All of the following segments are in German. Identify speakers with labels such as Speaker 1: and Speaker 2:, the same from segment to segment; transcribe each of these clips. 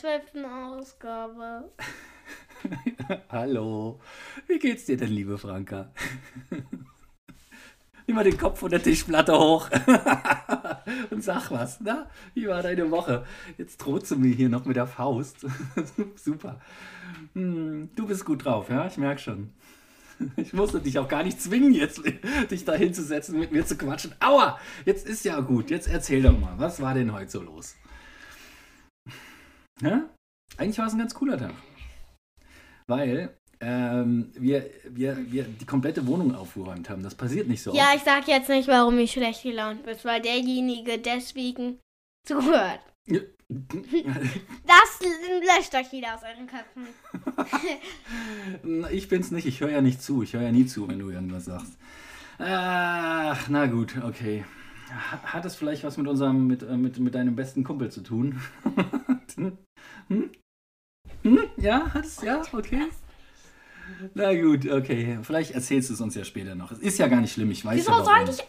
Speaker 1: zwölften Ausgabe.
Speaker 2: Hallo, wie geht's dir denn, liebe Franka? Nimm mal den Kopf von der Tischplatte hoch und sag was, na? Wie war deine Woche? Jetzt drohst du mir hier noch mit der Faust. Super. Hm, du bist gut drauf, ja? Ich merke schon. Ich musste dich auch gar nicht zwingen, jetzt dich da hinzusetzen, mit mir zu quatschen. Aua! Jetzt ist ja gut. Jetzt erzähl doch mal, was war denn heute so los? Ja? Eigentlich war es ein ganz cooler Tag. Weil ähm, wir, wir, wir die komplette Wohnung aufgeräumt haben. Das passiert nicht so.
Speaker 1: Ja, ich sag jetzt nicht, warum ich schlecht gelaunt bin, weil derjenige deswegen zuhört. Ja. Das löscht euch wieder aus euren Köpfen.
Speaker 2: ich bin's nicht, ich höre ja nicht zu. Ich höre ja nie zu, wenn du irgendwas sagst. Ach, na gut, okay. Hat es vielleicht was mit unserem, mit, äh, mit, mit deinem besten Kumpel zu tun? hm? Hm? Ja, hat es, ja, okay. Na gut, okay. Vielleicht erzählst du es uns ja später noch. Es ist ja gar nicht schlimm, ich weiß Wieso ja warum. soll ich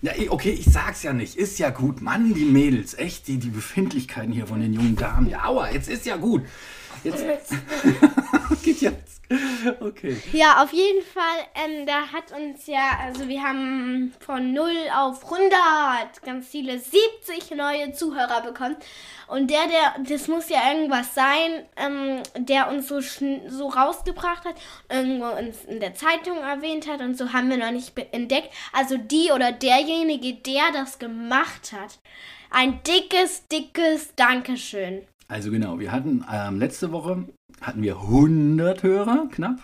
Speaker 2: ja, okay, ich sag's ja nicht. Ist ja gut. Mann, die Mädels, echt, die, die Befindlichkeiten hier von den jungen Damen. Ja, aua, jetzt ist ja gut. Jetzt. Geht jetzt. Okay.
Speaker 1: Ja, auf jeden Fall, ähm, da hat uns ja, also wir haben von 0 auf 100 ganz viele 70 neue Zuhörer bekommen. Und der, der, das muss ja irgendwas sein, ähm, der uns so, so rausgebracht hat, irgendwo uns in der Zeitung erwähnt hat und so haben wir noch nicht entdeckt. Also die oder derjenige, der das gemacht hat. Ein dickes, dickes Dankeschön.
Speaker 2: Also genau, wir hatten ähm, letzte Woche hatten wir 100 Hörer, knapp.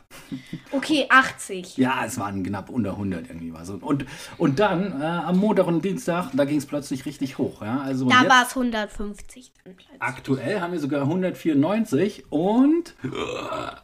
Speaker 1: Okay, 80.
Speaker 2: Ja, es waren knapp unter 100 irgendwie war so. Und, und dann äh, am Montag und Dienstag, da ging es plötzlich richtig hoch. Ja? Also
Speaker 1: da war es 150.
Speaker 2: Aktuell haben wir sogar 194 und,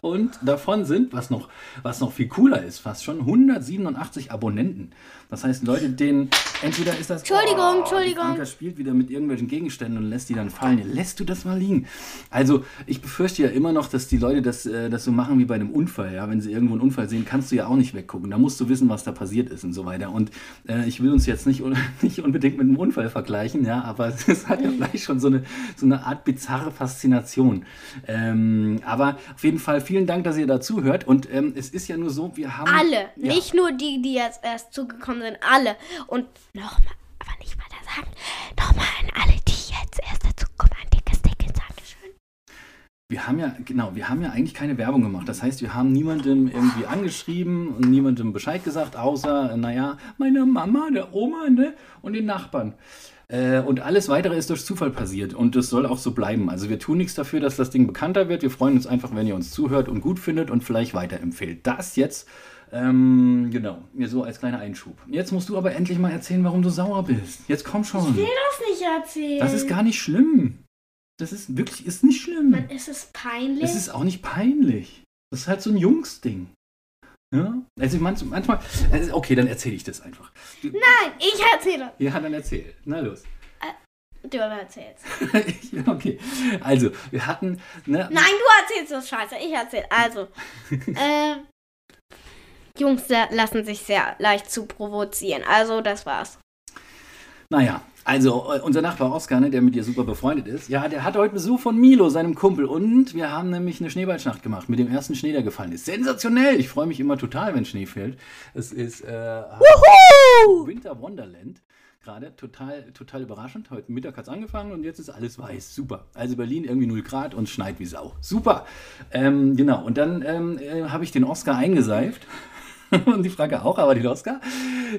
Speaker 2: und davon sind, was noch, was noch viel cooler ist, fast schon 187 Abonnenten. Das heißt, Leute, denen entweder ist das.
Speaker 1: Entschuldigung, oh, Entschuldigung.
Speaker 2: Anker spielt wieder mit irgendwelchen Gegenständen und lässt die dann fallen. Lässt du das mal liegen? Also, ich befürchte ja immer noch, dass die Leute das, äh, das so machen wie bei einem Unfall. Ja? Wenn sie irgendwo einen Unfall sehen, kannst du ja auch nicht weggucken. Da musst du wissen, was da passiert ist und so weiter. Und äh, ich will uns jetzt nicht, nicht unbedingt mit einem Unfall vergleichen, ja, aber es hat ja vielleicht schon so eine, so eine Art bizarre Faszination. Ähm, aber auf jeden Fall vielen Dank, dass ihr dazu hört. Und ähm, es ist ja nur so, wir haben.
Speaker 1: Alle, ja. nicht nur die, die jetzt erst zugekommen sind alle. Und nochmal, aber nicht weiter sagen, nochmal an alle, die jetzt erst dazu kommen, ein dickes, dickes Dankeschön.
Speaker 2: Wir haben ja, genau, wir haben ja eigentlich keine Werbung gemacht. Das heißt, wir haben niemandem irgendwie angeschrieben und niemandem Bescheid gesagt, außer, naja, meine Mama, der Oma ne, und den Nachbarn. Äh, und alles weitere ist durch Zufall passiert und das soll auch so bleiben. Also wir tun nichts dafür, dass das Ding bekannter wird. Wir freuen uns einfach, wenn ihr uns zuhört und gut findet und vielleicht weiterempfehlt. Das jetzt ähm, genau, mir so als kleiner Einschub. Jetzt musst du aber endlich mal erzählen, warum du sauer bist. Jetzt komm schon.
Speaker 1: Ich will das nicht erzählen.
Speaker 2: Das ist gar nicht schlimm. Das ist wirklich, ist nicht schlimm.
Speaker 1: Man, ist es peinlich?
Speaker 2: Es ist auch nicht peinlich. Das ist halt so ein Jungsding. Ja? Also manchmal, also okay, dann erzähle ich das einfach.
Speaker 1: Nein, ich erzähle.
Speaker 2: Ja, dann erzähl. Na los.
Speaker 1: Äh, du erzählst.
Speaker 2: okay, also wir hatten.
Speaker 1: Ne, Nein, du erzählst das Scheiße. Ich erzähle. Also, äh, Jungs lassen sich sehr leicht zu provozieren. Also, das war's.
Speaker 2: Naja, also äh, unser Nachbar Oskar, ne, der mit dir super befreundet ist, ja, der hat heute Besuch von Milo, seinem Kumpel. Und wir haben nämlich eine Schneeballschnacht gemacht mit dem ersten Schnee, der gefallen ist. Sensationell! Ich freue mich immer total, wenn Schnee fällt. Es ist äh, Winter Wonderland gerade total, total überraschend. Heute Mittag hat es angefangen und jetzt ist alles weiß. Super. Also Berlin irgendwie 0 Grad und schneit wie Sau. Super. Ähm, genau. Und dann ähm, äh, habe ich den Oscar eingeseift. und die Frage auch, aber den Oscar,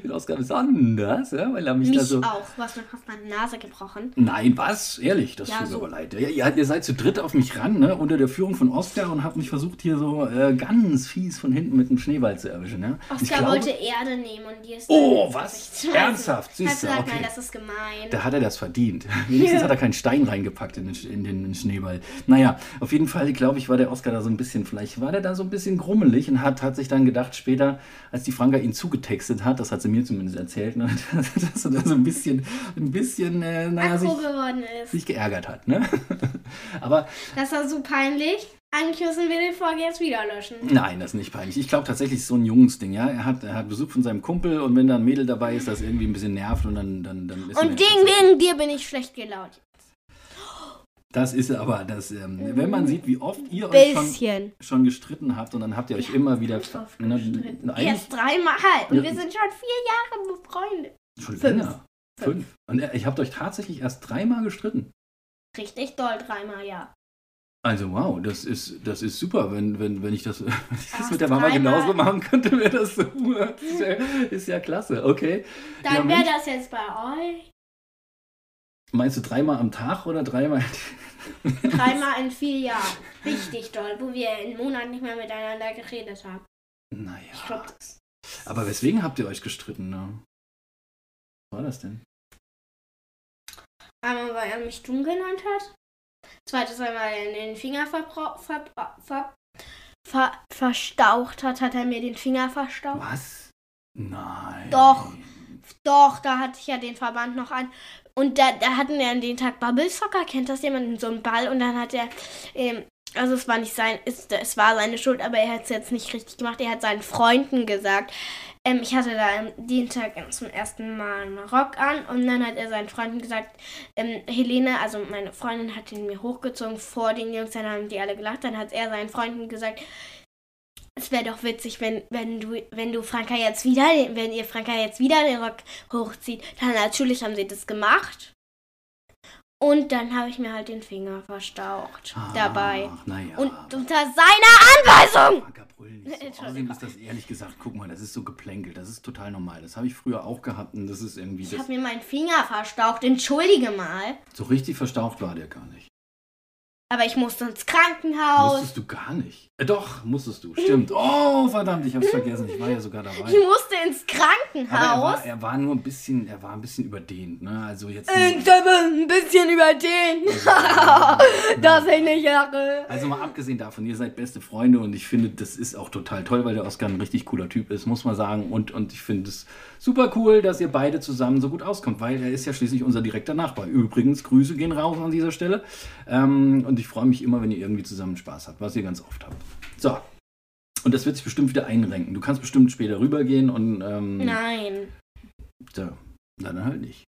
Speaker 2: den Oscar besonders, ja, weil er mich,
Speaker 1: mich
Speaker 2: da so.
Speaker 1: auch, du hast mir fast meine Nase gebrochen.
Speaker 2: Nein, was? Ehrlich, das ja, tut mir so. aber leid. Ja, ihr, ihr, seid zu dritt auf mich ran, ne, unter der Führung von Oscar und habt mich versucht, hier so äh, ganz fies von hinten mit einem Schneeball zu erwischen. Ja.
Speaker 1: Oscar glaube, wollte Erde nehmen und dir ist.
Speaker 2: Oh, was? Ernsthaft?
Speaker 1: Siehst du, okay. Nein, das ist gemein.
Speaker 2: Da hat er das verdient. Wenigstens hat er keinen Stein reingepackt in den, in den Schneeball. Naja, auf jeden Fall, glaube ich, war der Oscar da so ein bisschen, vielleicht war der da so ein bisschen grummelig und hat, hat sich dann gedacht, später, als die Franka ihn zugetextet hat, das hat sie mir zumindest erzählt, ne, dass er da so ein bisschen, ein bisschen, äh, naja, sich, sich, geärgert hat. Ne? Aber.
Speaker 1: Das war so peinlich. Eigentlich müssen wir die Folge jetzt wieder löschen.
Speaker 2: Nein, das ist nicht peinlich. Ich glaube tatsächlich, es ist so ein Jungsding, ja. Er hat, er hat Besuch von seinem Kumpel und wenn da ein Mädel dabei ist, das irgendwie ein bisschen nervt und dann, dann, dann
Speaker 1: ist Und wegen, wegen dir bin ich schlecht gelaunt.
Speaker 2: Das ist aber das, ähm, wenn man sieht, wie oft ihr euch schon, schon gestritten habt und dann habt ihr euch immer wieder. Ne,
Speaker 1: Erst dreimal. Und
Speaker 2: Ja.
Speaker 1: wir sind schon vier Jahre befreundet.
Speaker 2: schon
Speaker 1: fünf.
Speaker 2: länger. Fünf. Und äh, ich habt euch tatsächlich erst dreimal gestritten.
Speaker 1: Richtig doll, dreimal, ja.
Speaker 2: Also wow, das ist, das ist super. Wenn, wenn, wenn ich das, wenn ich das mit der Mama
Speaker 1: dreimal.
Speaker 2: genauso machen könnte, wäre das super. Das ist ja, ist ja klasse. Okay. Ja,
Speaker 1: Dann wäre
Speaker 2: Mensch.
Speaker 1: das jetzt bei euch
Speaker 2: Meinst du dreimal am Tag oder dreimal?
Speaker 1: dreimal in vier Jahren. Richtig doll, wo wir einen Monat nicht mehr miteinander geredet haben.
Speaker 2: Naja.
Speaker 1: Ich glaube, das
Speaker 2: Aber weswegen habt ihr euch gestritten? Ne? Was war das denn?
Speaker 1: Einmal, weil er mich dumm genannt hat. Zweites Mal, weil er den Finger verbra- ver ver ver verstaucht hat, hat er mir den Finger verstaucht.
Speaker 2: Was? Nein.
Speaker 1: Doch. Doch, da hatte ich ja den Verband noch an. Und da, da hatten wir an den Tag Bubble Soccer, kennt das jemand, so einen Ball. Und dann hat er, ähm, also es war nicht sein, es, es war seine Schuld, aber er hat es jetzt nicht richtig gemacht. Er hat seinen Freunden gesagt, ähm, ich hatte da am den Tag zum ersten Mal einen Rock an. Und dann hat er seinen Freunden gesagt, ähm, Helene, also meine Freundin, hat ihn mir hochgezogen vor den Jungs, dann haben die alle gelacht. Dann hat er seinen Freunden gesagt, es wäre doch witzig, wenn, wenn du, wenn du Franka jetzt wieder, wenn ihr Franka jetzt wieder den Rock hochzieht. Dann natürlich haben sie das gemacht. Und dann habe ich mir halt den Finger verstaucht dabei.
Speaker 2: Ach, naja.
Speaker 1: Und unter seiner Anweisung!
Speaker 2: Franka, brüll nicht so. Außerdem ist das ehrlich gesagt, guck mal, das ist so geplänkelt. Das ist total normal. Das habe ich früher auch gehabt und das ist irgendwie.
Speaker 1: Ich habe mir meinen Finger verstaucht, entschuldige mal.
Speaker 2: so richtig verstaucht war der gar nicht.
Speaker 1: Aber ich musste ins Krankenhaus.
Speaker 2: Musstest du gar nicht. Äh, doch, musstest du. Stimmt. Oh, verdammt, ich hab's vergessen. Ich war ja sogar dabei.
Speaker 1: Ich musste ins
Speaker 2: Aber er
Speaker 1: Krankenhaus.
Speaker 2: war, er war nur ein bisschen, er war ein bisschen überdehnt, ne? Also jetzt.
Speaker 1: Äh, ein bisschen über den. das ich nicht lache.
Speaker 2: Also mal abgesehen davon, ihr seid beste Freunde und ich finde, das ist auch total toll, weil der Oskar ein richtig cooler Typ ist, muss man sagen. Und, und ich finde es super cool, dass ihr beide zusammen so gut auskommt, weil er ist ja schließlich unser direkter Nachbar. Übrigens, Grüße gehen raus an dieser Stelle. Ähm, und ich freue mich immer, wenn ihr irgendwie zusammen Spaß habt, was ihr ganz oft habt. So. Und das wird sich bestimmt wieder einrenken. Du kannst bestimmt später rübergehen und. Ähm,
Speaker 1: Nein.
Speaker 2: da, dann halt nicht.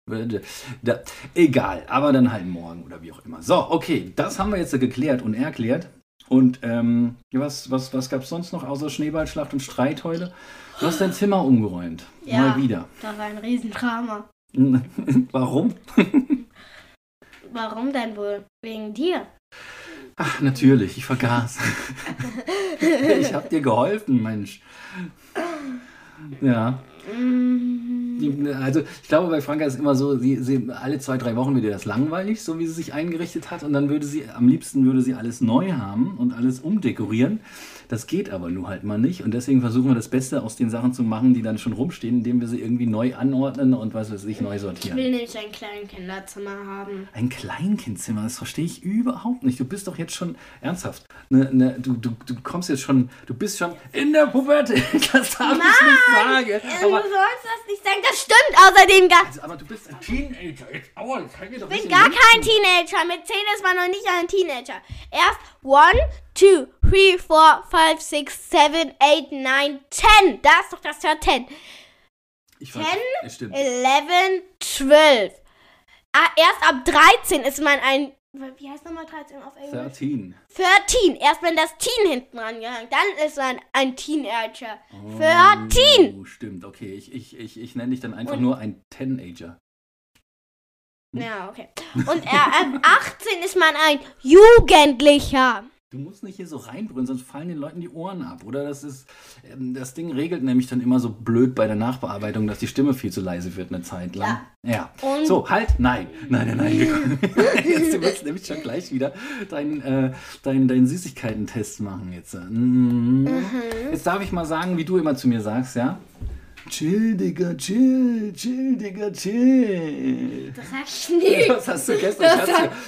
Speaker 2: Da, egal, aber dann halt morgen oder wie auch immer. So, okay, das haben wir jetzt geklärt und erklärt. Und ähm, was, was, was gab es sonst noch außer Schneeballschlacht und Streit heute? Du hast dein Zimmer umgeräumt.
Speaker 1: Ja.
Speaker 2: Mal wieder.
Speaker 1: Das war ein Riesendrama.
Speaker 2: Warum?
Speaker 1: Warum denn wohl? Wegen dir.
Speaker 2: Ach, natürlich, ich vergaß. ich hab dir geholfen, Mensch. Ja. Die- Also ich glaube, bei Franka ist immer so, sie, sie, alle zwei, drei Wochen wird ihr das langweilig, so wie sie sich eingerichtet hat. Und dann würde sie, am liebsten würde sie alles neu haben und alles umdekorieren. Das geht aber nur halt mal nicht. Und deswegen versuchen wir das Beste aus den Sachen zu machen, die dann schon rumstehen, indem wir sie irgendwie neu anordnen und was weiß ich, neu
Speaker 1: Ich
Speaker 2: sortieren.
Speaker 1: will nämlich ein kleines Kinderzimmer haben.
Speaker 2: Ein Kleinkindzimmer, das verstehe ich überhaupt nicht. Du bist doch jetzt schon ernsthaft. Ne, ne, du, du, du kommst jetzt schon, du bist schon in der Pubertät. Das darf ich nicht sagen.
Speaker 1: Äh, du
Speaker 2: Aber,
Speaker 1: sollst das nicht sagen. Das stimmt außerdem gar
Speaker 2: also, aber du bist ein Teenager. Jetzt, aua, jetzt kann ich doch
Speaker 1: Ich bin gar kein Teenager. Mit 10 ist man noch nicht ein Teenager. Erst 1, 2, 3, 4, 5, 6, 7, 8, 9, 10. Da ist doch das Jahr 10.
Speaker 2: Ich weiß, es stimmt.
Speaker 1: 11, 12. Ah, erst ab 13 ist man ein. Wie heißt nochmal 13 auf Englisch?
Speaker 2: 13.
Speaker 1: 13. Erst wenn das Teen hinten rangehangen. Dann ist man ein Teenager. 13.
Speaker 2: Oh, stimmt, okay. Ich, ich, ich, ich nenne dich dann einfach
Speaker 1: Und-
Speaker 2: nur ein Teenager.
Speaker 1: Ja, okay. Und er, ab 18 ist man ein Jugendlicher.
Speaker 2: Du musst nicht hier so reinbrüllen, sonst fallen den Leuten die Ohren ab. Oder das ist, ähm, das Ding regelt nämlich dann immer so blöd bei der Nachbearbeitung, dass die Stimme viel zu leise wird eine Zeit lang. Ja.
Speaker 1: Und-
Speaker 2: So, halt, nein, nein, nein, nein. Jetzt du willst nämlich schon gleich wieder deinen äh, dein, dein Süßigkeiten-Test machen jetzt. Mhm. Jetzt darf ich mal sagen, wie du immer zu mir sagst, ja? Chill, Digga, chill, chill, Digga, chill.
Speaker 1: Das nie.
Speaker 2: Das hast du gestern.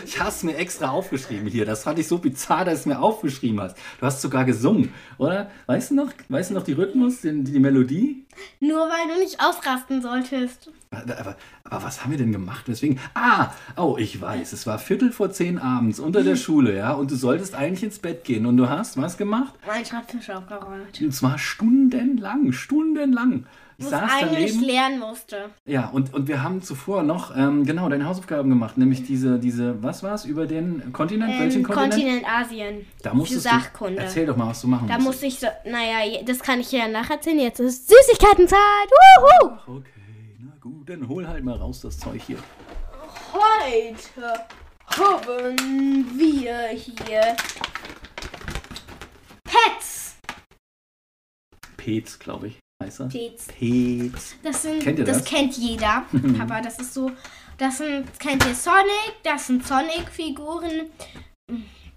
Speaker 2: Ich mir, ich mir extra aufgeschrieben hier. Das fand ich so bizarr, dass du es mir aufgeschrieben hast. Du hast sogar gesungen, oder? Weißt du noch? Weißt du noch die Rhythmus, die, die Melodie?
Speaker 1: Nur weil du nicht ausrasten solltest.
Speaker 2: Aber, aber, was haben wir denn gemacht? Deswegen. Ah, oh, ich weiß. Es war Viertel vor zehn abends unter der Schule, ja. Und du solltest eigentlich ins Bett gehen. Und du hast was gemacht?
Speaker 1: Mein Schreibtisch aufgeräumt.
Speaker 2: Und zwar stundenlang, stundenlang. Ich saß
Speaker 1: eigentlich
Speaker 2: daneben.
Speaker 1: lernen musste.
Speaker 2: Ja, und, und wir haben zuvor noch ähm, genau deine Hausaufgaben gemacht, nämlich diese, diese was war es, über den Kontinent? Welchen
Speaker 1: Ähm,
Speaker 2: Kontinent?
Speaker 1: Kontinent Asien.
Speaker 2: Da musstest
Speaker 1: für
Speaker 2: du,
Speaker 1: Sachkunde.
Speaker 2: Erzähl doch mal, was du machen
Speaker 1: Da
Speaker 2: musst.
Speaker 1: musste ich so, naja, das kann ich ja nacherzählen. Jetzt ist Süßigkeitenzeit. Wuhu!
Speaker 2: Ach, okay, gut, dann hol halt mal raus das Zeug hier.
Speaker 1: Heute haben wir hier Pets.
Speaker 2: Pets, glaube ich, heißt er.
Speaker 1: Pets.
Speaker 2: Pets.
Speaker 1: Das sind,
Speaker 2: Kennt ihr das?
Speaker 1: kennt jeder. Aber das ist so, das sind, kennt ihr Sonic? Das sind Sonic-Figuren.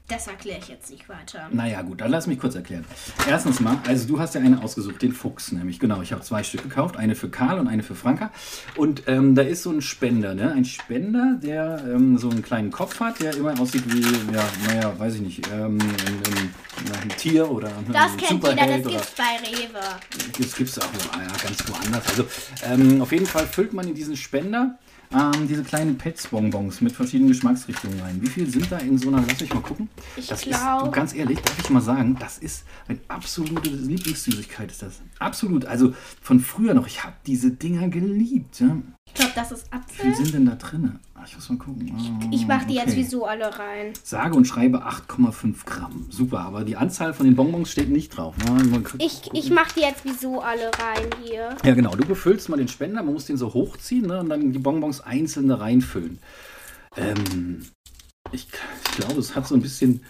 Speaker 1: Das erkläre ich jetzt nicht weiter.
Speaker 2: Naja, gut, dann lass mich kurz erklären. Erstens mal, also du hast ja eine ausgesucht, den Fuchs nämlich. Genau, ich habe zwei Stück gekauft, eine für Karl und eine für Franka. Und ähm, da ist so ein Spender, ne? Ein Spender, der ähm, so einen kleinen Kopf hat, der immer aussieht wie, ja, naja, weiß ich nicht, ähm, ein, Tier oder ein
Speaker 1: Das kennt jeder,
Speaker 2: Superheld
Speaker 1: das
Speaker 2: oder
Speaker 1: gibt's bei Rewe.
Speaker 2: das gibt es auch ah ja, ganz woanders. Also ähm, auf jeden Fall füllt man in diesen Spender ähm, diese kleinen Pets-Bonbons mit verschiedenen Geschmacksrichtungen rein. Wie viel sind da in so einer, lass mich mal gucken.
Speaker 1: Ich
Speaker 2: das
Speaker 1: glaub-
Speaker 2: ist, du, ganz ehrlich, darf ich mal sagen, das ist eine absolute Lieblingssüßigkeit ist das. Absolut. Also von früher noch, ich habe diese Dinger geliebt. Ja.
Speaker 1: Ich glaube, das ist
Speaker 2: Wie
Speaker 1: Apfel.
Speaker 2: viel sind denn da drin? Ich muss mal gucken. Ah,
Speaker 1: Ich mache die jetzt
Speaker 2: okay.
Speaker 1: wie so alle rein.
Speaker 2: Sage und schreibe 8,5 Gramm. Super, aber die Anzahl von den Bonbons steht nicht drauf. Na, mal gucken.
Speaker 1: Ich, ich mache die jetzt wie so alle rein hier.
Speaker 2: Ja, genau. Du befüllst mal den Spender, man muss den so hochziehen ne, und dann die Bonbons einzeln da reinfüllen. Ähm, ich, ich glaube, es hat so ein bisschen,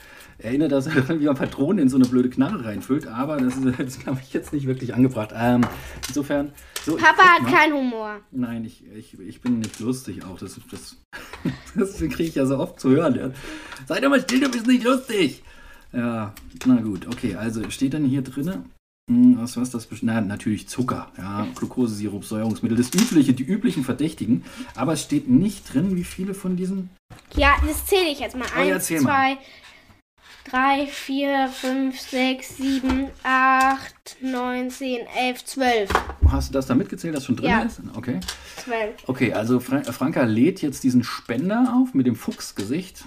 Speaker 2: erinnert das daran, wie man Patronen in so eine blöde Knarre reinfüllt, aber das ist, das glaube ich, jetzt nicht wirklich angebracht. Ähm, insofern, so.
Speaker 1: Papa hat keinen Humor.
Speaker 2: Nein, ich, ich, ich bin nicht lustig auch. Das, das, das kriege ich ja so oft zu hören. Ja. Sei doch mal still, du bist nicht lustig. Ja, na gut, okay. Also steht dann hier drin, was was das? best- Na, natürlich Zucker, ja, Glukosesirup, Säuerungsmittel, das übliche, die üblichen Verdächtigen. Aber es steht nicht drin, wie viele von diesen.
Speaker 1: Ja, das zähle ich jetzt mal.
Speaker 2: Oh,
Speaker 1: Eins,
Speaker 2: zähl mal.
Speaker 1: Zwei, drei, vier, fünf, sechs, sieben, acht, neun, zehn, elf, zwölf.
Speaker 2: Hast du das da mitgezählt, das schon drin
Speaker 1: Ja.
Speaker 2: ist? Okay.
Speaker 1: Zwölf.
Speaker 2: Okay, also Fra Franka lädt jetzt diesen Spender auf mit dem Fuchsgesicht.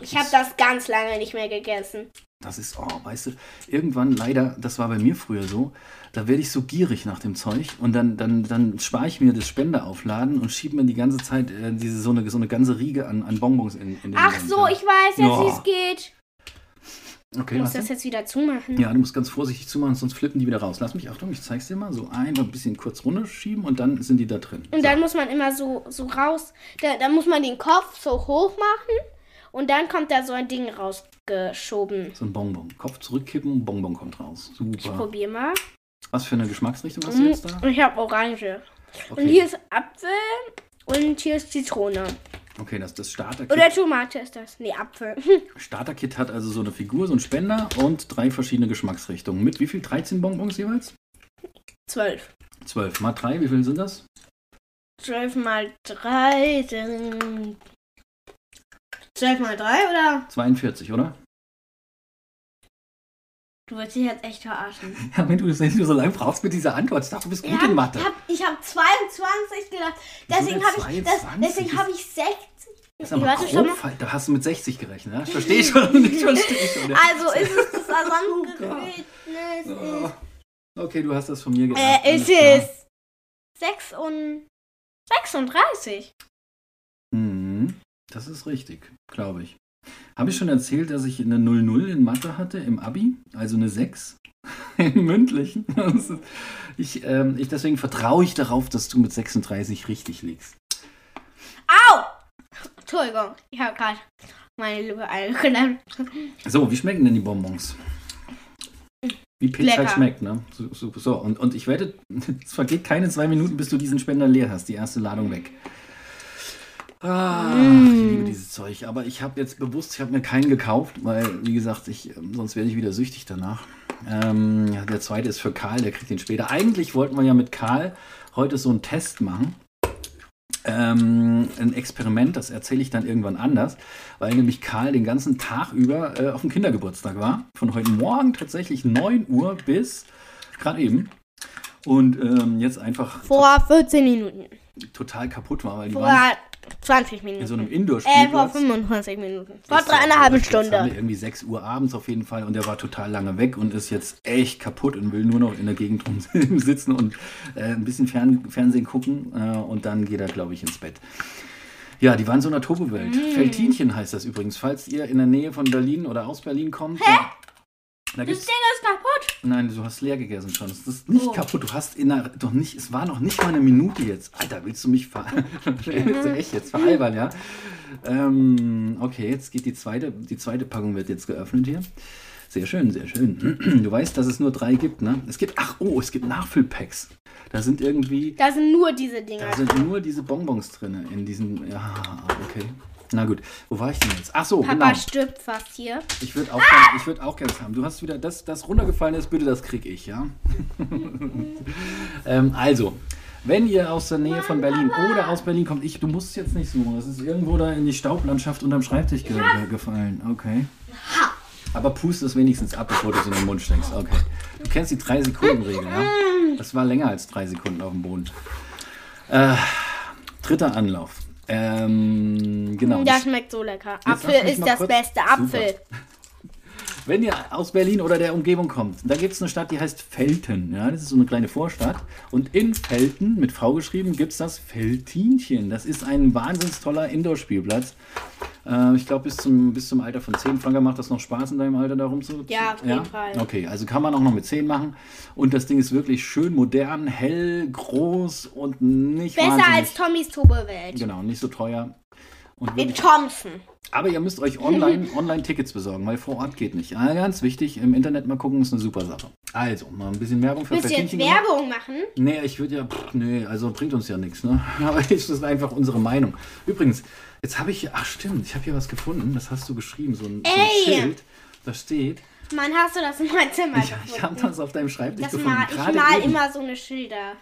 Speaker 1: Ich habe das ganz lange nicht mehr gegessen.
Speaker 2: Das ist, oh, weißt du, irgendwann leider, das war bei mir früher so, da werde ich so gierig nach dem Zeug und dann, dann, dann spare ich mir das Spenderaufladen und schiebe mir die ganze Zeit äh, diese, so, eine, so eine ganze Riege an, an Bonbons in, in den
Speaker 1: Ach
Speaker 2: Mund,
Speaker 1: so, ich weiß jetzt,
Speaker 2: Ja.
Speaker 1: wie es geht.
Speaker 2: Okay,
Speaker 1: Ich muss das
Speaker 2: denn?
Speaker 1: jetzt wieder zumachen.
Speaker 2: Ja, du musst ganz vorsichtig zumachen, sonst flippen die wieder raus. Lass mich, Achtung, ich zeig's dir mal. So einfach ein bisschen kurz runterschieben und dann sind die da drin.
Speaker 1: Und dann muss man immer so, so raus. Da, da muss man den Kopf so hoch machen. Und dann kommt da so ein Ding rausgeschoben.
Speaker 2: So ein Bonbon. Kopf zurückkippen, Bonbon kommt raus.
Speaker 1: Ich
Speaker 2: Super.
Speaker 1: probiere mal.
Speaker 2: Was für eine Geschmacksrichtung hast du
Speaker 1: Mhm.
Speaker 2: jetzt da?
Speaker 1: Und ich habe Orange. Und
Speaker 2: Okay,
Speaker 1: hier ist Apfel und hier ist Zitrone.
Speaker 2: Okay das, das Starterkit.
Speaker 1: Oder Tomate ist das. Nee, Apfel.
Speaker 2: Starterkit hat also so eine Figur, so einen Spender und drei verschiedene Geschmacksrichtungen. Mit wie viel? 13 Bonbons jeweils?
Speaker 1: Zwölf.
Speaker 2: 12 mal 3, wie viel sind das?
Speaker 1: Zwölf mal drei sind. Zwölf mal drei oder?
Speaker 2: 42, oder?
Speaker 1: Du willst dich jetzt echt verarschen.
Speaker 2: Ja, wenn du, wenn du so lange brauchst mit dieser Antwort, ich dachte, du bist gut in Mathe.
Speaker 1: Ich habe ich hab 22 gedacht. Deswegen habe ich, das,
Speaker 2: 22?
Speaker 1: deswegen hab ich 60.
Speaker 2: Das ist aber
Speaker 1: schau
Speaker 2: grob, da hast du mit 60 gerechnet? Ich verstehe schon, ich verstehe schon. Ja.
Speaker 1: Also ist es das
Speaker 2: Gott.
Speaker 1: Zusammengerechnet?
Speaker 2: Oh. Okay, du hast das von mir gelernt.
Speaker 1: Äh, es ist 6 und 36.
Speaker 2: Mhm, das ist richtig, glaube ich. Habe ich schon erzählt, dass ich eine 00 in Mathe hatte im Abi? Also eine 6 im Mündlichen. Ich, ähm, ich, deswegen vertraue ich darauf, dass du mit 36 richtig liegst.
Speaker 1: Au! Entschuldigung, ich habe gerade meine Lippe eingeklemmt.
Speaker 2: So, wie schmecken denn die Bonbons? Wie Pizza halt
Speaker 1: Lecker.
Speaker 2: schmeckt, ne? So, so, so. Und, und ich wette, es vergeht keine zwei Minuten, bis du diesen Spender leer hast. Die erste Ladung weg.
Speaker 1: Mm.
Speaker 2: ich liebe dieses Zeug. Aber ich habe jetzt bewusst, ich habe mir keinen gekauft, weil, wie gesagt, ich, ähm, sonst werde ich wieder süchtig danach. Ähm, ja, der zweite ist für Karl, der kriegt den später. Eigentlich wollten wir ja mit Karl heute so einen Test machen. Ähm, ein Experiment, das erzähle ich dann irgendwann anders, weil nämlich Karl den ganzen Tag über äh, auf dem Kindergeburtstag war. Von heute Morgen tatsächlich 9 Uhr bis gerade eben. Und ähm, jetzt einfach
Speaker 1: Vor 14 Minuten.
Speaker 2: total kaputt war, weil die
Speaker 1: Vor
Speaker 2: waren
Speaker 1: 20 Minuten.
Speaker 2: In so einem
Speaker 1: äh, vor
Speaker 2: Indoor-Spielplatz.
Speaker 1: 25 Minuten. Vor dreieinhalb Stunden.
Speaker 2: irgendwie 6 Uhr abends auf jeden Fall und der war total lange weg und ist jetzt echt kaputt und will nur noch in der Gegend rum sitzen und äh, ein bisschen Fern Fernsehen gucken äh, und dann geht er, glaube ich, ins Bett. Ja, die waren in so einer Turbowelt.
Speaker 1: Mm.
Speaker 2: Feltinchen heißt das übrigens. Falls ihr in der Nähe von Berlin oder aus Berlin kommt. Hä? Da
Speaker 1: Das Ding ist kaputt.
Speaker 2: nein, du hast leer gegessen schon. Das ist nicht
Speaker 1: Oh.
Speaker 2: kaputt. Du hast in einer, doch nicht, es war noch nicht mal eine Minute jetzt. Alter, willst du mich ver willst du echt jetzt veralbern, ja? Ähm, okay, jetzt geht die zweite, die zweite Packung wird jetzt geöffnet hier. Sehr schön, sehr schön. Du weißt, dass es nur drei gibt, ne? Es gibt, ach oh, es gibt Nachfüllpacks. Da sind irgendwie,
Speaker 1: Da sind nur diese Dinger.
Speaker 2: da sind nur diese Bonbons drin in diesem, ja, okay. Na gut, wo war ich denn jetzt? Ach so,
Speaker 1: Papa
Speaker 2: genau.
Speaker 1: stirbt fast hier.
Speaker 2: Ich würde auch, gern, ich würd auch gerne haben. Du hast wieder das, das runtergefallen ist, bitte, das krieg ich, ja? ähm, also, wenn ihr aus der Nähe von Berlin oder aus Berlin kommt, ich, du musst es jetzt nicht suchen. Das ist irgendwo da in die Staublandschaft unterm Schreibtisch ge ge gefallen. Okay. Aber pust es wenigstens ab, bevor du es in den Mund steckst. Okay. Du kennst die 3-Sekunden-Regel, ja? Das war länger als drei Sekunden auf dem Boden. Äh, dritter Anlauf. Ähm, genau.
Speaker 1: Das schmeckt so lecker. Apfel ist das
Speaker 2: kurz-
Speaker 1: beste. Apfel.
Speaker 2: Wenn ihr aus Berlin oder der Umgebung kommt, da gibt es eine Stadt, die heißt Felten. Ja, das ist so eine kleine Vorstadt. Und in Felten, mit V geschrieben, gibt es das Feltinchen. Das ist ein wahnsinns toller Indoor-Spielplatz. Äh, ich glaube, bis zum, bis zum Alter von 10. Franka macht das noch Spaß in deinem Alter darum zu.
Speaker 1: Ja, auf jeden Fall.
Speaker 2: Okay, also kann man auch noch mit 10 machen. Und das Ding ist wirklich schön modern, hell, groß und nicht
Speaker 1: Besser als Tommys Turbowelt.
Speaker 2: Genau, nicht so teuer. Und
Speaker 1: In Thompson.
Speaker 2: aber ihr müsst euch online, online Tickets besorgen, weil vor Ort geht nicht. Ah, ganz wichtig, im Internet mal gucken, ist eine super Sache. Also, mal ein bisschen Werbung für
Speaker 1: Willst du jetzt. Werbung machen?
Speaker 2: Nee, ich würde ja, pff, nee, also bringt uns ja nichts, ne? Aber das ist einfach unsere Meinung. Übrigens, jetzt habe ich hier, ach stimmt, ich habe hier was gefunden, das hast du geschrieben, so ein, so ein! Schild. Da steht,
Speaker 1: Mann, hast du das in mein Zimmer
Speaker 2: ich, ich habe das auf deinem Schreibtisch
Speaker 1: Das
Speaker 2: gefunden.
Speaker 1: mal, ich mal
Speaker 2: eben.
Speaker 1: immer so eine Schilder.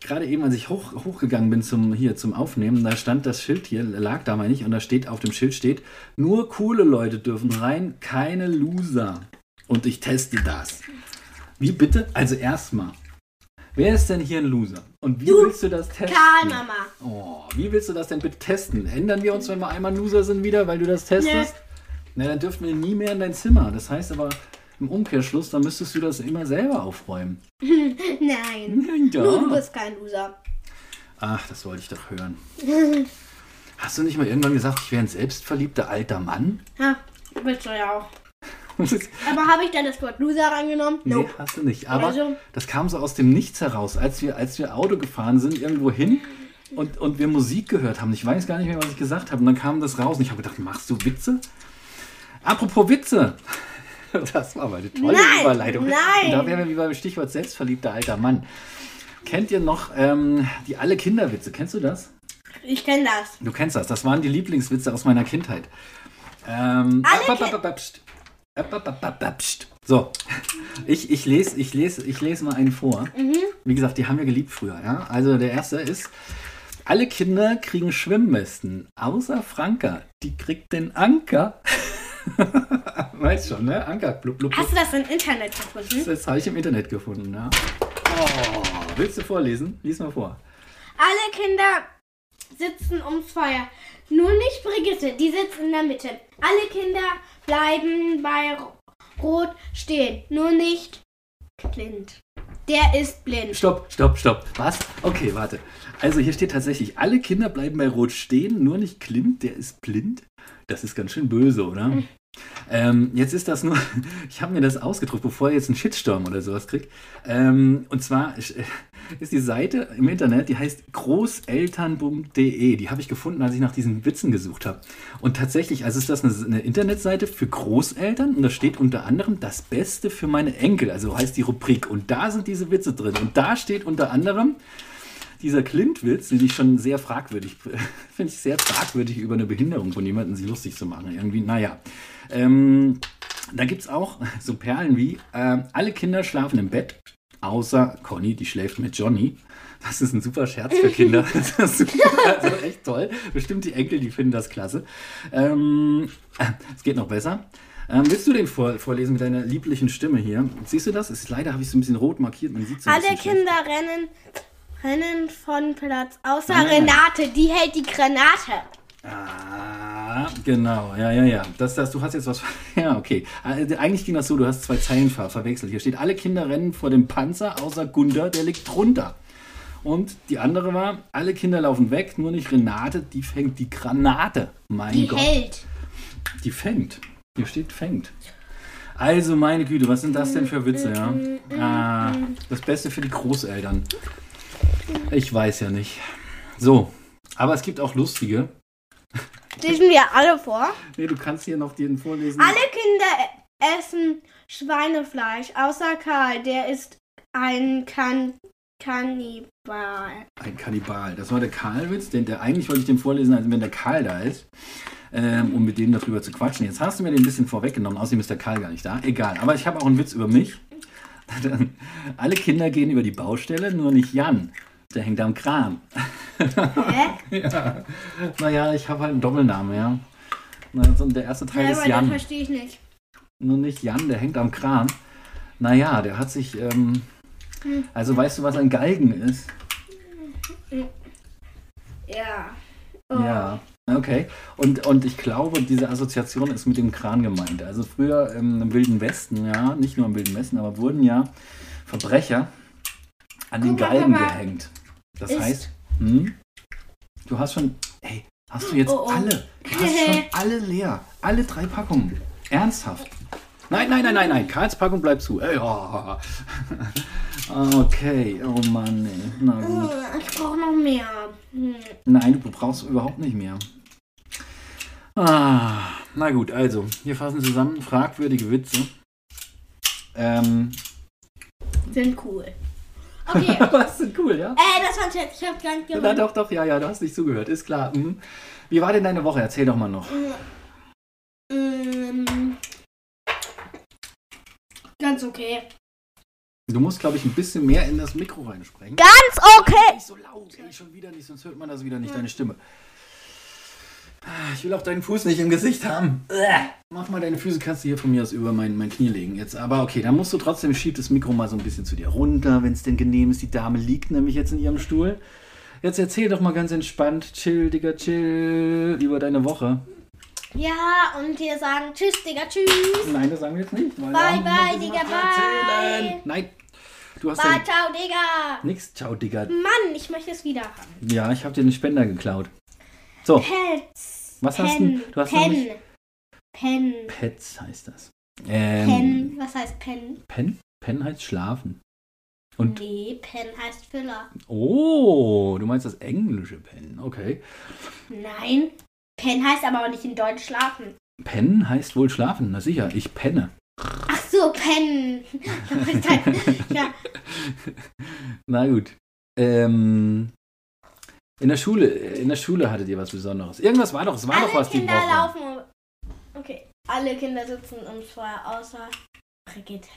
Speaker 2: Gerade eben, als ich hoch, hochgegangen bin zum, hier zum Aufnehmen, da stand das Schild hier, lag da meine ich, und da steht, auf dem Schild steht, nur coole Leute dürfen rein, keine Loser. Und ich teste das. Wie bitte? Also erstmal, wer ist denn hier ein Loser? Und wie willst du das testen?
Speaker 1: Karl, Mama.
Speaker 2: Oh, wie willst du das denn bitte testen? Ändern wir uns, wenn wir einmal Loser sind wieder, weil du das testest? Na, dann dürfen wir nie mehr in dein Zimmer. Das heißt aber, im Umkehrschluss, dann müsstest du das immer selber aufräumen.
Speaker 1: Nein.
Speaker 2: Ja.
Speaker 1: Du, du bist kein Loser.
Speaker 2: Ach, das wollte ich doch hören. Hast du nicht mal irgendwann gesagt, ich wäre ein selbstverliebter alter Mann?
Speaker 1: Ja, bist du ja auch.
Speaker 2: nee,
Speaker 1: Aber habe ich dann das Wort Loser reingenommen? Nope.
Speaker 2: hast du nicht. Aber
Speaker 1: Also-
Speaker 2: das kam so aus dem Nichts heraus, als wir, als wir Auto gefahren sind, irgendwo hin und, und wir Musik gehört haben. Ich weiß gar nicht mehr, was ich gesagt habe. Und dann kam das raus und ich habe gedacht, machst du Witze? Apropos Witze. Das war mal eine tolle
Speaker 1: Nein,
Speaker 2: Überleitung.
Speaker 1: nein.
Speaker 2: Und da wären wir wie beim Stichwort selbstverliebter alter Mann. Kennt ihr noch ähm, die alle Kinderwitze? Kennst du das?
Speaker 1: Ich kenne das.
Speaker 2: Du kennst das. Das waren die Lieblingswitze aus meiner Kindheit. Ähm,
Speaker 1: Alle
Speaker 2: ab, ab, ab. So, ich, ich, lese, ich, lese, ich lese mal einen vor. Wie gesagt, die haben wir geliebt früher. Ja? Also der erste ist, alle Kinder kriegen Schwimmwesten, außer Franka. Die kriegt den Anker. weißt schon, ne? Anker. Blub, blub, blub.
Speaker 1: Hast du das im Internet gefunden?
Speaker 2: Das habe ich im Internet gefunden. Ja. Oh, willst du vorlesen? Lies mal vor.
Speaker 1: Alle Kinder sitzen ums Feuer. Nur nicht Brigitte, die sitzt in der Mitte. Alle Kinder bleiben bei Rot stehen. Nur nicht Clint. Der ist blind.
Speaker 2: Stopp, stopp, stopp. Was? Okay, warte. Also hier steht tatsächlich, alle Kinder bleiben bei Rot stehen, nur nicht Clint, der ist blind. Das ist ganz schön böse, oder? Ähm, jetzt ist das nur, ich habe mir das ausgedruckt, bevor ich jetzt einen Shitstorm oder sowas krieg. Ähm, und zwar ist ist die Seite im Internet, die heißt großeltern.de. Die habe ich gefunden, als ich nach diesen Witzen gesucht habe. Und tatsächlich, also ist das eine, eine Internetseite für Großeltern und da steht unter anderem das Beste für meine Enkel, also heißt die Rubrik. Und da sind diese Witze drin. Und da steht unter anderem dieser Clint-Witz, den ich schon sehr fragwürdig, finde ich sehr fragwürdig, über eine Behinderung von jemandem sich lustig zu machen. Irgendwie, naja. Ähm, da gibt es auch so Perlen wie, ähm, alle Kinder schlafen im Bett, außer Conny, die schläft mit Johnny. Das ist ein super Scherz für Kinder. Das ist super, also echt toll. Bestimmt die Enkel, die finden das klasse. Ähm, es geht noch besser. Ähm, willst du den vor, vorlesen mit deiner lieblichen Stimme hier? Siehst du das? Ist, leider habe ich es ein bisschen rot markiert. Man sieht es
Speaker 1: Alle
Speaker 2: bisschen schlecht.
Speaker 1: Kinder rennen rennen von Platz. Außer
Speaker 2: nein.
Speaker 1: Renate, die hält die Granate.
Speaker 2: Ah, genau, ja, ja, ja. Das, das, du hast jetzt was. Ja, okay. Also, eigentlich ging das so, du hast zwei Zeilen ver verwechselt. Hier steht, alle Kinder rennen vor dem Panzer, außer Gunther, der liegt drunter. Und die andere war, alle Kinder laufen weg, nur nicht Renate, die fängt die Granate. Mein
Speaker 1: Die
Speaker 2: Gott.
Speaker 1: hält.
Speaker 2: Die fängt. Hier steht fängt. Also, meine Güte, was sind das denn für Witze, ja? Ah, das Beste für die Großeltern. Ich weiß ja nicht. So, aber es gibt auch lustige.
Speaker 1: Lesen wir alle vor.
Speaker 2: Nee, du kannst hier noch den vorlesen.
Speaker 1: Alle Kinder essen Schweinefleisch, außer Karl, der ist ein kan Kannibal.
Speaker 2: Ein Kannibal. Das war der Karlwitz, denn der eigentlich wollte ich den vorlesen, als wenn der Karl da ist, ähm, um mit dem darüber zu quatschen. Jetzt hast du mir den ein bisschen vorweggenommen, außerdem ist der Karl gar nicht da. Egal, aber ich habe auch einen Witz über mich. Alle Kinder gehen über die Baustelle, nur nicht Jan. Der hängt am Kran.
Speaker 1: Hä?
Speaker 2: ja. Naja, ich habe halt einen Doppelnamen, ja. So der erste Teil
Speaker 1: Ja,
Speaker 2: ist
Speaker 1: aber das
Speaker 2: Jan.
Speaker 1: verstehe ich nicht.
Speaker 2: Nur nicht Jan, der hängt am Kran. Naja, der hat sich. Ähm, also weißt du, was ein Galgen ist?
Speaker 1: Ja. Oh.
Speaker 2: Ja, okay. Und, und ich glaube, diese Assoziation ist mit dem Kran gemeint. Also früher im Wilden Westen, ja, nicht nur im Wilden Westen, aber wurden ja Verbrecher an den
Speaker 1: Guck mal,
Speaker 2: Galgen
Speaker 1: Papa.
Speaker 2: gehängt. Das
Speaker 1: Ist-
Speaker 2: heißt, hm, du hast schon, ey, hast du jetzt
Speaker 1: Oh, oh.
Speaker 2: alle, du hast schon alle leer, alle drei Packungen. Ernsthaft. Nein, nein, nein, nein, nein, Karls Packung bleibt zu. Ey, oh. Okay, oh Mann, ey. Na gut.
Speaker 1: Oh, Ich brauche noch mehr. Hm.
Speaker 2: Nein, du brauchst überhaupt nicht mehr. Ah, na gut, also, wir fassen zusammen. Fragwürdige Witze. Ähm,
Speaker 1: Sind cool. Okay.
Speaker 2: was sind cool, ja?
Speaker 1: Äh, das war ein Chat. Ich hab gar nicht
Speaker 2: Na
Speaker 1: gemacht.
Speaker 2: doch, doch, ja, ja, du hast nicht zugehört, ist klar. Mhm. Wie war denn deine Woche? Erzähl doch mal noch.
Speaker 1: Ähm, ganz okay.
Speaker 2: Du musst, glaube ich, ein bisschen mehr in das Mikro reinsprechen.
Speaker 1: Ganz okay.
Speaker 2: Nicht so laut, ey, schon wieder nicht, sonst hört man das wieder nicht, deine Stimme. Ah, Ich will auch deinen Fuß nicht im Gesicht haben. Mach mal deine Füße, kannst du hier von mir aus über mein, mein Knie legen. Jetzt, aber okay, dann musst du trotzdem, schieb das Mikro mal so ein bisschen zu dir runter, wenn es denn genehm ist. Die Dame liegt nämlich jetzt in ihrem Stuhl. Jetzt erzähl doch mal ganz entspannt, chill, Digga, chill, über deine Woche.
Speaker 1: Ja, und wir sagen Tschüss, Digga, Tschüss.
Speaker 2: Nein, das sagen wir jetzt nicht. weil
Speaker 1: Bye, bye, Digga,
Speaker 2: zu erzählen.
Speaker 1: bye.
Speaker 2: Nein, du hast
Speaker 1: Bye, ciao, Digga.
Speaker 2: nix. Ciao, Digga.
Speaker 1: Mann, ich möchte es wieder haben.
Speaker 2: Ja, ich habe dir den Spender geklaut. So,
Speaker 1: Pets.
Speaker 2: Was hast
Speaker 1: Pen.
Speaker 2: du- du hast
Speaker 1: Pen.
Speaker 2: nicht-
Speaker 1: Pen.
Speaker 2: Pets heißt das. Ähm,
Speaker 1: Pen. Was heißt Pen?
Speaker 2: Pen? Pen heißt schlafen. Und
Speaker 1: Nee, Pen heißt Füller.
Speaker 2: oh, du meinst das englische Pen. Okay.
Speaker 1: Nein. Pen heißt aber auch nicht in Deutsch schlafen.
Speaker 2: Pen heißt wohl schlafen. Na sicher, ich penne.
Speaker 1: Ach so, Pen. ja.
Speaker 2: Na gut. Ähm, in der Schule, in der Schule hattet ihr was Besonderes. Irgendwas war doch, es war
Speaker 1: Alle
Speaker 2: doch was die
Speaker 1: Kinder
Speaker 2: Woche.
Speaker 1: laufen. Okay. Alle Kinder sitzen uns vorher außer Brigitte.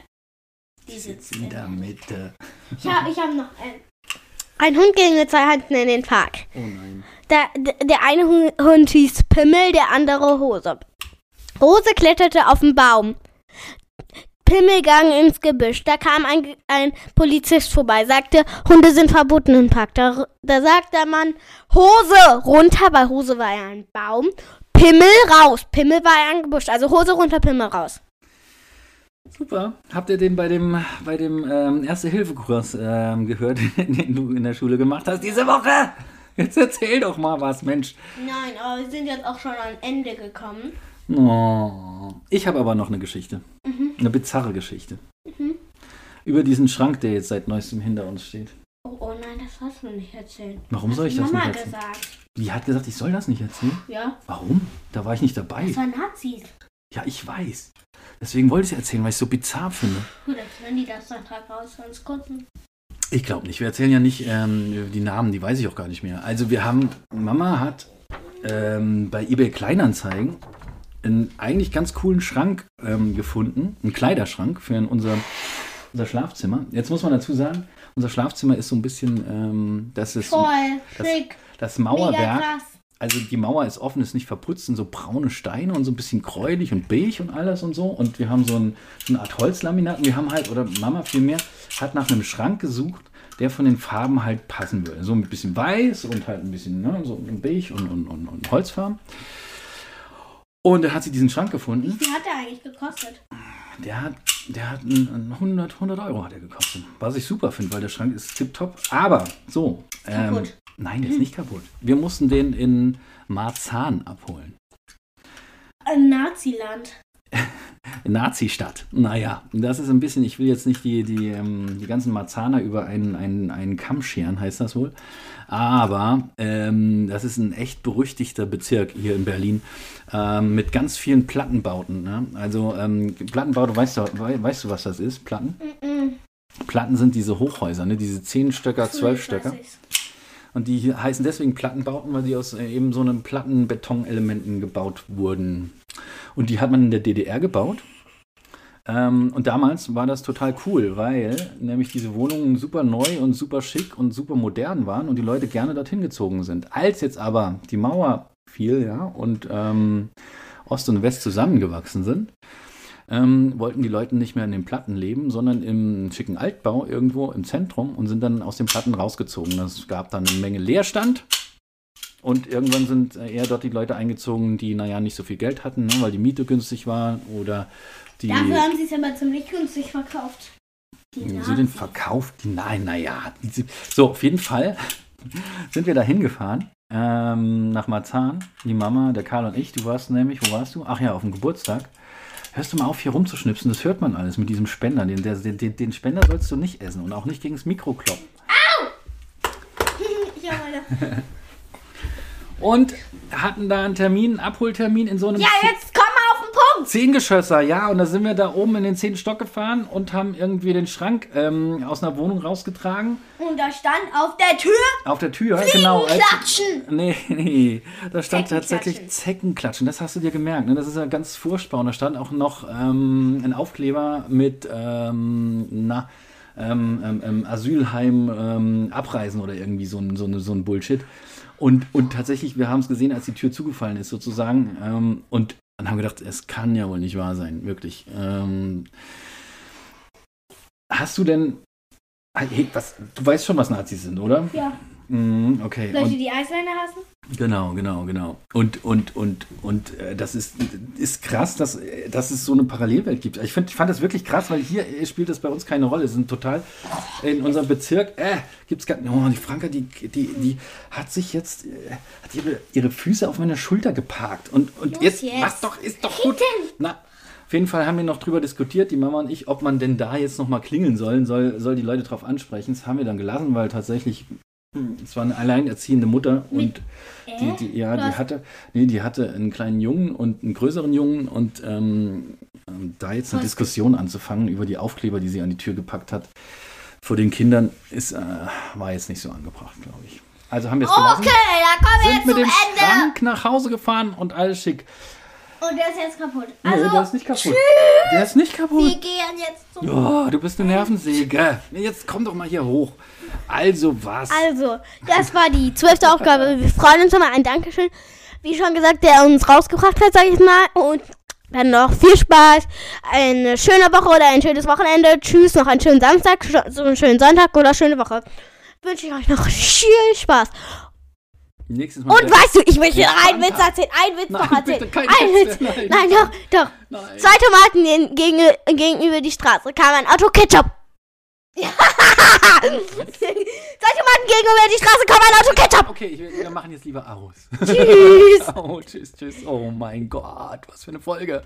Speaker 1: Die sitzt
Speaker 2: in der Mitte.
Speaker 1: Ich habe ich hab noch einen. Ein Hund ging mit zwei Händen in den Park.
Speaker 2: Oh nein.
Speaker 1: Der, der, eine Hu- Hund hieß Pimmel, der andere Hose. Hose kletterte auf den Baum. Pimmel gang ins Gebüsch. Da kam ein, ein Polizist vorbei, sagte, Hunde sind verboten im Park. Da, da sagt der Mann, Hose runter, weil Hose war ja ein Baum. Pimmel raus. Pimmel war ja ein Gebüsch. Also Hose runter, Pimmel raus.
Speaker 2: Super. Habt ihr den bei dem, bei dem ähm, Erste-Hilfe-Kurs ähm, gehört, den du in der Schule gemacht hast diese Woche? Jetzt erzähl doch mal was, Mensch.
Speaker 1: Nein, aber wir sind jetzt auch schon am Ende gekommen.
Speaker 2: Oh. Ich habe aber noch eine Geschichte. Eine bizarre Geschichte. Über diesen Schrank, der jetzt seit neuestem hinter uns steht.
Speaker 1: Oh, oh nein, das hast du nicht erzählt.
Speaker 2: Warum soll ich das
Speaker 1: Mama
Speaker 2: nicht erzählen?
Speaker 1: gesagt.
Speaker 2: Die hat gesagt, ich soll das nicht erzählen.
Speaker 1: Ja,
Speaker 2: Warum? Da war ich nicht dabei.
Speaker 1: das waren Nazis.
Speaker 2: Ja, ich weiß. Deswegen wollte ich es erzählen, weil ich es so bizarr finde.
Speaker 1: Gut, wenn die das dann Tag raus von uns konnten.
Speaker 2: Ich glaube nicht. Wir erzählen ja nicht ähm, die Namen, die weiß ich auch gar nicht mehr. Also wir haben, Mama hat ähm, bei eBay Kleinanzeigen einen eigentlich ganz coolen Schrank ähm, gefunden, einen Kleiderschrank für unser, unser Schlafzimmer. Jetzt muss man dazu sagen, unser Schlafzimmer ist so ein bisschen, ähm, das ist
Speaker 1: Voll,
Speaker 2: das,
Speaker 1: schick,
Speaker 2: das Mauerwerk. Also die Mauer ist offen, ist nicht verputzt, sind so braune Steine und so ein bisschen gräulich und beige und alles und so. Und wir haben so, ein, so eine Art Holzlaminat. Und wir haben halt, oder Mama vielmehr, hat nach einem Schrank gesucht, der von den Farben halt passen würde. So ein bisschen weiß und halt ein bisschen ne, so beige und, und, und, und Holzfarben. Und dann hat sie diesen Schrank gefunden.
Speaker 1: Wie viel hat der eigentlich gekostet?
Speaker 2: Der hat, der hat ein- ein 100, 100 Euro hat er gekostet. Was ich super finde, weil der Schrank ist tipptopp. Aber so. Ähm,
Speaker 1: Kaputt.
Speaker 2: nein, der ist nicht kaputt. Wir mussten den in Marzahn abholen.
Speaker 1: Ein Naziland.
Speaker 2: Nazi-Stadt. Naja, das ist ein bisschen, ich will jetzt nicht die, die, ähm, die ganzen Marzahner über einen, einen, einen Kamm scheren, heißt das wohl. Aber ähm, das ist ein echt berüchtigter Bezirk hier in Berlin ähm, mit ganz vielen Plattenbauten. Ne? Also ähm, Plattenbauten, weißt du, wei- weißt du, was das ist? Platten? Platten sind diese Hochhäuser, ne? diese 10 Stöcker, 12 Stöcker. Und die heißen deswegen Plattenbauten, weil die aus eben so einem Plattenbetonelementen gebaut wurden. Und die hat man in der DDR gebaut. Ähm, und damals war das total cool, weil nämlich diese Wohnungen super neu und super schick und super modern waren und die Leute gerne dorthin gezogen sind. Als jetzt aber die Mauer fiel, ja, und ähm, Ost und West zusammengewachsen sind, ähm, wollten die Leute nicht mehr in den Platten leben, sondern im schicken Altbau irgendwo im Zentrum und sind dann aus den Platten rausgezogen. Es gab dann eine Menge Leerstand und irgendwann sind äh, eher dort die Leute eingezogen, die, naja, nicht so viel Geld hatten, ne, weil die Miete günstig war oder die.
Speaker 1: Dafür haben sie es aber ziemlich günstig verkauft.
Speaker 2: Wieso den verkauft? Nein, naja. So, auf jeden Fall sind wir da hingefahren. Ähm, nach Marzahn. Die Mama, der Karl und ich. Du warst nämlich, wo warst du? Ach ja, auf dem Geburtstag. Hörst du mal auf, hier rumzuschnipsen? Das hört man alles mit diesem Spender. Den, der, den, den Spender sollst du nicht essen und auch nicht gegen das Mikro kloppen.
Speaker 1: ja, meine.
Speaker 2: Und hatten da einen Termin, einen Abholtermin in so einem
Speaker 1: ja, jetzt komm mal auf den Punkt.
Speaker 2: Zehngeschösser, ja. Und da sind wir da oben in den zehnten Stock gefahren und haben irgendwie den Schrank ähm, aus einer Wohnung rausgetragen.
Speaker 1: Und da stand auf der Tür
Speaker 2: Auf der Tür, genau. als-
Speaker 1: Klatschen.
Speaker 2: Nee, nee, da stand
Speaker 1: Zeckenklatschen.
Speaker 2: tatsächlich Zeckenklatschen. Das hast du dir gemerkt. Ne? Das ist ja ganz furchtbar. Und da stand auch noch ähm, ein Aufkleber mit ähm, na, ähm, ähm, ähm, Asylheim ähm, abreisen oder irgendwie so ein, so, eine, so ein Bullshit. Und, und tatsächlich, wir haben es gesehen, als die Tür zugefallen ist, sozusagen. Ähm, und dann haben wir gedacht, es kann ja wohl nicht wahr sein, wirklich. Ähm, hast du denn. Hey, was, du weißt schon, was Nazis sind, oder?
Speaker 1: Ja.
Speaker 2: Mhm, okay.
Speaker 1: Leute,
Speaker 2: Und-
Speaker 1: die Eisleine hassen?
Speaker 2: Genau, genau, genau. Und, und, und, und äh, das ist, ist krass, dass, dass es so eine Parallelwelt gibt. Ich, find, ich fand das wirklich krass, weil hier äh, spielt das bei uns keine Rolle. Es sind total in unserem Bezirk, äh, gibt es gar Oh, die Franka, die, die, die hat sich jetzt, äh, hat ihre, ihre Füße auf meine Schulter geparkt. Und, und
Speaker 1: Los
Speaker 2: jetzt,
Speaker 1: jetzt.
Speaker 2: mach doch, ist doch gut. Na, auf jeden Fall haben wir noch drüber diskutiert, die Mama und ich, ob man denn da jetzt nochmal klingeln soll, soll, soll die Leute drauf ansprechen. Das haben wir dann gelassen, weil tatsächlich, es war eine alleinerziehende Mutter und die, die, ja, die hatte, nee, die hatte einen kleinen Jungen und einen größeren Jungen und ähm, ähm, da jetzt eine? Diskussion anzufangen über die Aufkleber, die sie an die Tür gepackt hat, vor den Kindern, ist, äh, war jetzt nicht so angebracht, glaube ich. Also haben wir es gelassen,
Speaker 1: Okay, da kommen wir jetzt
Speaker 2: mit
Speaker 1: zum
Speaker 2: dem
Speaker 1: Ende.
Speaker 2: Schrank nach Hause gefahren und alles schick.
Speaker 1: Und der ist jetzt kaputt.
Speaker 2: Nee,
Speaker 1: Also,
Speaker 2: der ist nicht kaputt. Der ist nicht
Speaker 1: wir
Speaker 2: kaputt.
Speaker 1: gehen jetzt zum...
Speaker 2: Ja, du bist eine Nervensäge. Jetzt komm doch mal hier hoch. Also was?
Speaker 1: Also, das war die zwölfte Aufgabe. Wir freuen uns nochmal. Ein Dankeschön. Wie schon gesagt, der uns rausgebracht hat, sag ich mal. Und dann noch viel Spaß. Eine schöne Woche oder ein schönes Wochenende. Tschüss, noch einen schönen Samstag, so einen schönen Sonntag oder schöne Woche. Wünsche ich euch noch viel Spaß.
Speaker 2: Nächstes Mal.
Speaker 1: Und weißt du, ich will dir
Speaker 2: Ja,
Speaker 1: einen Witz erzählen. Einen Witz
Speaker 2: Nein,
Speaker 1: noch erzählen.
Speaker 2: bitte, kein
Speaker 1: Ein Witz
Speaker 2: mehr, nein.
Speaker 1: Nein, doch, doch.
Speaker 2: Nein.
Speaker 1: Zwei Tomaten gen- gegen, gegenüber die Straße kam ein Auto Ketchup. Zwei Tomaten gegenüber die Straße kam ein Auto Ketchup.
Speaker 2: Okay, ich, wir machen jetzt lieber aus.
Speaker 1: Tschüss.
Speaker 2: Oh, tschüss, tschüss. Oh mein Gott, was für eine Folge.